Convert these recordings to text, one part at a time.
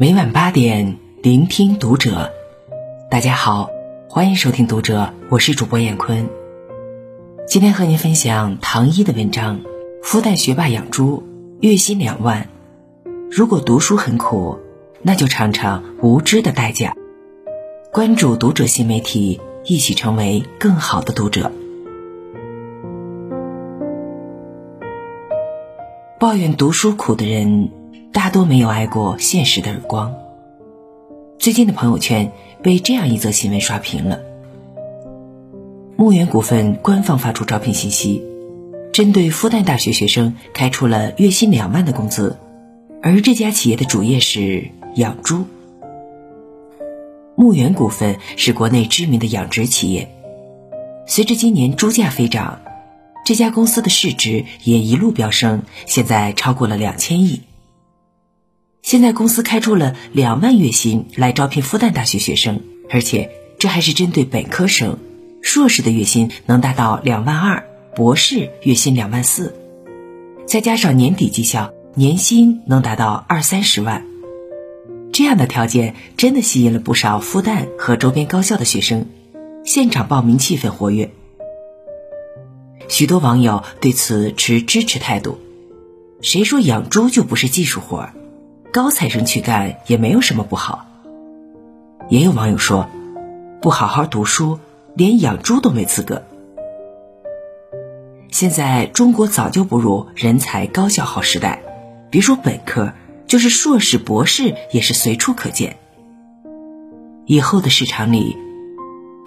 每晚八点，聆听读者。大家好，欢迎收听读者，我是主播艳坤。今天和您分享唐一的文章：复旦学霸养猪，月薪两万。如果读书很苦，那就尝尝无知的代价。关注读者新媒体，一起成为更好的读者。抱怨读书苦的人，大多没有挨过现实的耳光。最近的朋友圈被这样一则新闻刷屏了：牧原股份官方发出招聘信息，针对复旦大学学生开出了月薪两万的工资，而这家企业的主业是养猪。牧原股份是国内知名的养殖企业，随着今年猪价飞涨。这家公司的市值也一路飙升，现在超过了两千亿。现在公司开出了两万月薪来招聘复旦大学学生，而且这还是针对本科生，硕士的月薪能达到两万二，博士月薪两万四，再加上年底绩效，年薪能达到二三十万。这样的条件真的吸引了不少复旦和周边高校的学生，现场报名气氛活跃。许多网友对此持支持态度。谁说养猪就不是技术活儿？高材生去干也没有什么不好。也有网友说，不好好读书，连养猪都没资格。现在中国早就不如人才高校好时代，别说本科，就是硕士、博士也是随处可见。以后的市场里，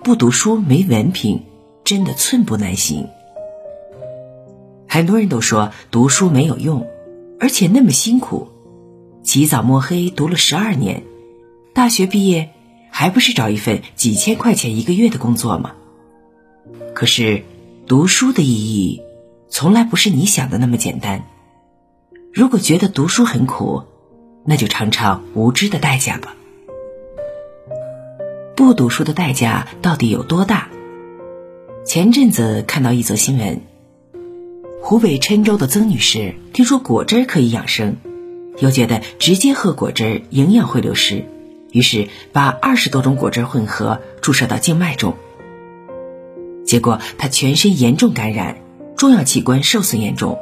不读书没文凭，真的寸步难行。很多人都说读书没有用，而且那么辛苦，起早摸黑读了十二年，大学毕业还不是找一份几千块钱一个月的工作吗？可是，读书的意义从来不是你想的那么简单。如果觉得读书很苦，那就尝尝无知的代价吧。不读书的代价到底有多大？前阵子看到一则新闻。湖北郴州的曾女士听说果汁可以养生，又觉得直接喝果汁营养会流失，于是把二十多种果汁混合注射到静脉中。结果她全身严重感染，重要器官受损严重，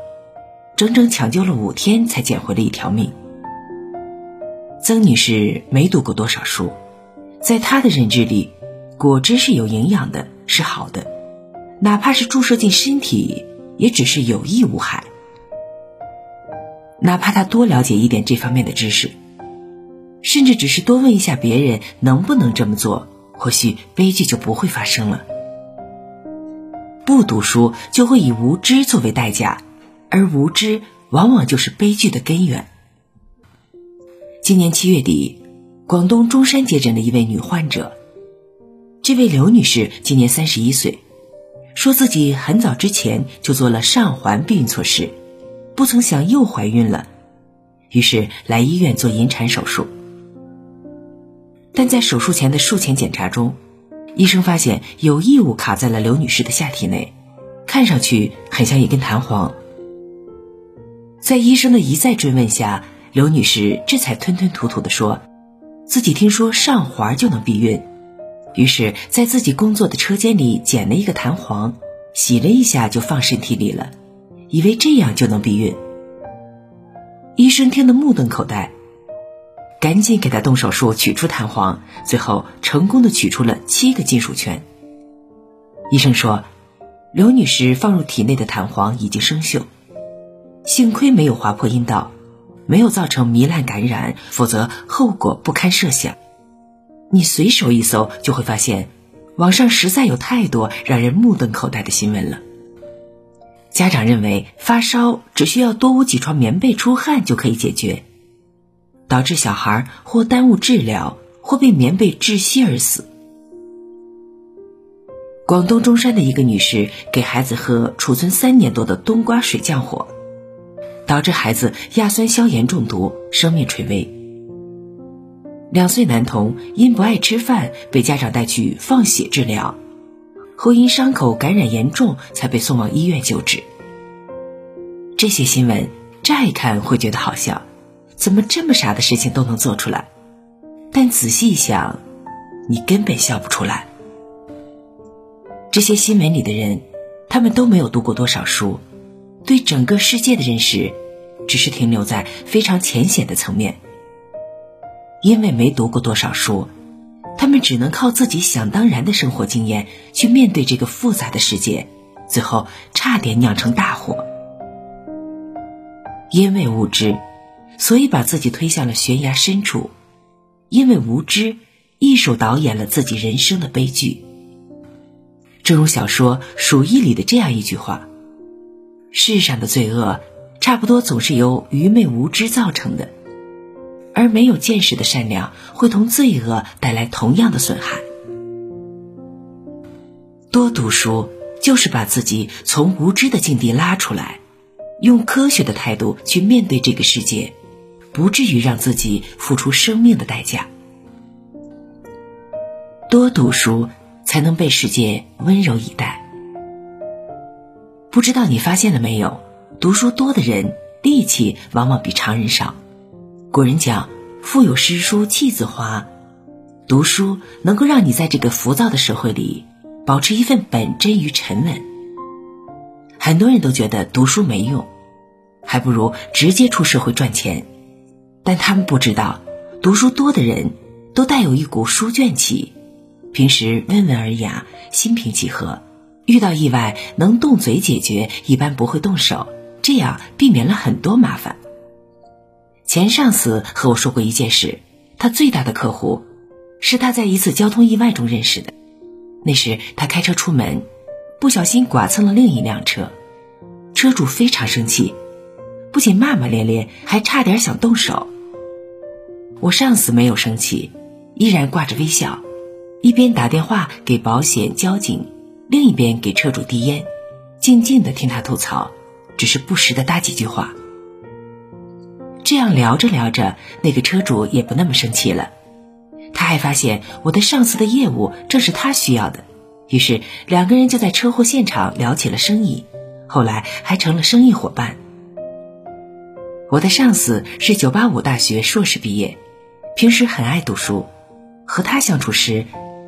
整整抢救了五天才捡回了一条命。曾女士没读过多少书，在她的认知里，果汁是有营养的，是好的，哪怕是注射进身体。也只是有益无害，哪怕他多了解一点这方面的知识，甚至只是多问一下别人能不能这么做，或许悲剧就不会发生了。不读书就会以无知作为代价，而无知往往就是悲剧的根源。今年七月底，广东中山接诊的一位女患者，这位刘女士今年三十一岁。说自己很早之前就做了上环避孕措施，不曾想又怀孕了，于是来医院做引产手术。但在手术前的术前检查中，医生发现有异物卡在了刘女士的下体内，看上去很像一根弹簧。在医生的一再追问下，刘女士这才吞吞吐吐地说，自己听说上环就能避孕。于是，在自己工作的车间里捡了一个弹簧，洗了一下就放身体里了，以为这样就能避孕。医生听得目瞪口呆，赶紧给他动手术取出弹簧，最后成功的取出了七个金属圈。医生说，刘女士放入体内的弹簧已经生锈，幸亏没有划破阴道，没有造成糜烂感染，否则后果不堪设想。你随手一搜，就会发现，网上实在有太多让人目瞪口呆的新闻了。家长认为发烧只需要多捂几床棉被出汗就可以解决，导致小孩或耽误治疗，或被棉被窒息而死。广东中山的一个女士给孩子喝储存三年多的冬瓜水降火，导致孩子亚酸消炎中毒，生命垂危。两岁男童因不爱吃饭，被家长带去放血治疗，后因伤口感染严重，才被送往医院救治。这些新闻乍一看会觉得好笑，怎么这么傻的事情都能做出来？但仔细一想，你根本笑不出来。这些新闻里的人，他们都没有读过多少书，对整个世界的认识，只是停留在非常浅显的层面。因为没读过多少书，他们只能靠自己想当然的生活经验去面对这个复杂的世界，最后差点酿成大祸。因为无知，所以把自己推向了悬崖深处；因为无知，一手导演了自己人生的悲剧。正如小说《鼠疫》里的这样一句话：“世上的罪恶，差不多总是由愚昧无知造成的，而没有见识的善良，会同罪恶带来同样的损害。”多读书，就是把自己从无知的境地拉出来，用科学的态度去面对这个世界，不至于让自己付出生命的代价。多读书。才能被世界温柔以待。不知道你发现了没有？读书多的人力气往往比常人少。古人讲“腹有诗书气自华”，读书能够让你在这个浮躁的社会里保持一份本真与沉稳。很多人都觉得读书没用，还不如直接出社会赚钱。但他们不知道，读书多的人都带有一股书卷气。平时温文尔雅，心平气和，遇到意外能动嘴解决，一般不会动手，这样避免了很多麻烦。前上司和我说过一件事，他最大的客户是他在一次交通意外中认识的。那时他开车出门，不小心剐蹭了另一辆车，车主非常生气，不仅骂骂咧咧，还差点想动手。我上司没有生气，依然挂着微笑。一边打电话给保险交警，另一边给车主递烟，静静的听他吐槽，只是不时的搭几句话。这样聊着聊着，那个车主也不那么生气了。他还发现我的上司的业务正是他需要的，于是两个人就在车祸现场聊起了生意，后来还成了生意伙伴。我的上司是985大学硕士毕业，平时很爱读书，和他相处时。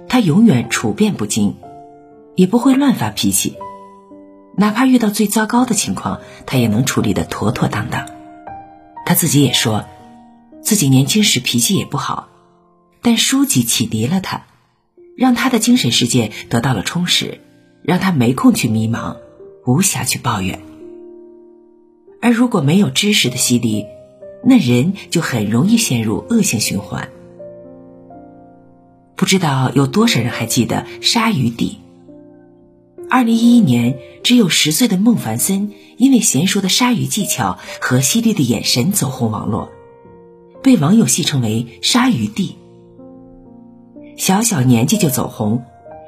他永远处变不惊，也不会乱发脾气，哪怕遇到最糟糕的情况，他也能处理的妥妥当当。他自己也说，自己年轻时脾气也不好，但书籍启迪了他，让他的精神世界得到了充实，让他没空去迷茫，无暇去抱怨。而如果没有知识的洗礼，那人就很容易陷入恶性循环。不知道有多少人还记得鲨鱼底。二零一一年，只有十岁的孟凡森因为娴熟的鲨鱼技巧和犀利的眼神走红网络，被网友戏称为“鲨鱼弟”。小小年纪就走红，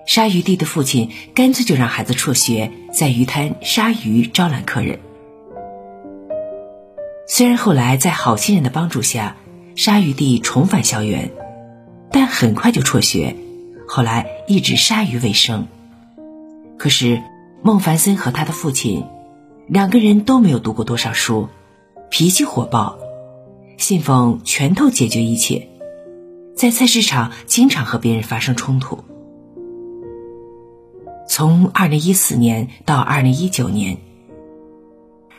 鲨鱼弟的父亲干脆就让孩子辍学，在鱼滩杀鱼招揽客人。虽然后来在好心人的帮助下，鲨鱼弟重返校园。但很快就辍学，后来一直杀鱼为生。可是孟凡森和他的父亲，两个人都没有读过多少书，脾气火爆，信奉拳头解决一切，在菜市场经常和别人发生冲突。从二零一四年到二零一九年，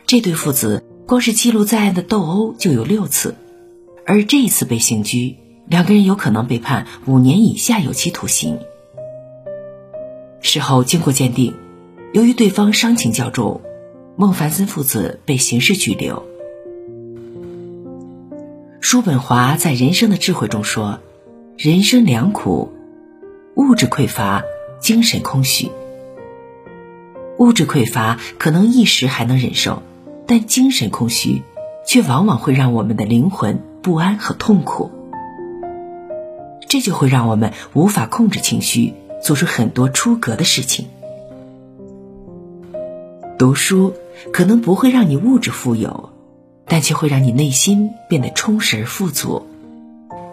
这对父子光是记录在案的斗殴就有六次，而这一次被刑拘。两个人有可能被判五年以下有期徒刑。事后经过鉴定，由于对方伤情较重，孟凡森父子被刑事拘留。叔本华在《人生的智慧》中说：“人生两苦，物质匮乏，精神空虚。物质匮乏可能一时还能忍受，但精神空虚，却往往会让我们的灵魂不安和痛苦。”这就会让我们无法控制情绪，做出很多出格的事情。读书可能不会让你物质富有，但却会让你内心变得充实而富足。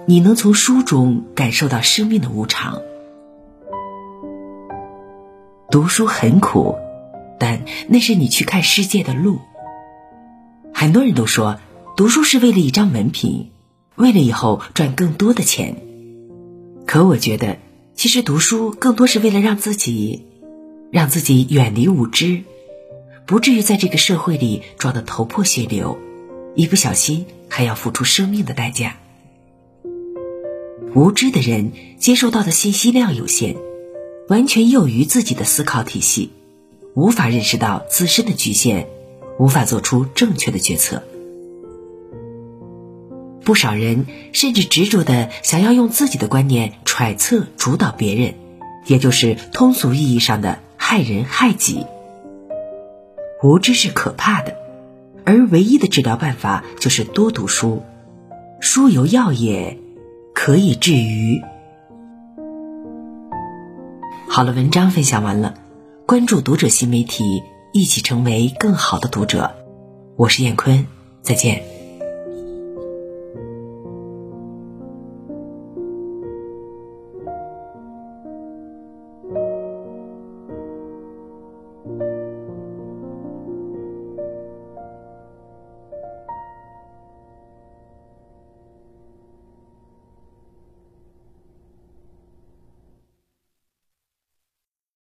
你能从书中感受到生命的无常。读书很苦，但那是你去看世界的路。很多人都说，读书是为了一张文凭，为了以后赚更多的钱。可我觉得，其实读书更多是为了让自己，让自己远离无知，不至于在这个社会里撞得头破血流，一不小心还要付出生命的代价。无知的人接受到的信息量有限，完全囿于自己的思考体系，无法认识到自身的局限，无法做出正确的决策。不少人甚至执着的想要用自己的观念揣测主导别人，也就是通俗意义上的害人害己。无知是可怕的，而唯一的治疗办法就是多读书。书犹药也，可以治愈。好了，文章分享完了，关注读者新媒体，一起成为更好的读者。我是燕坤，再见。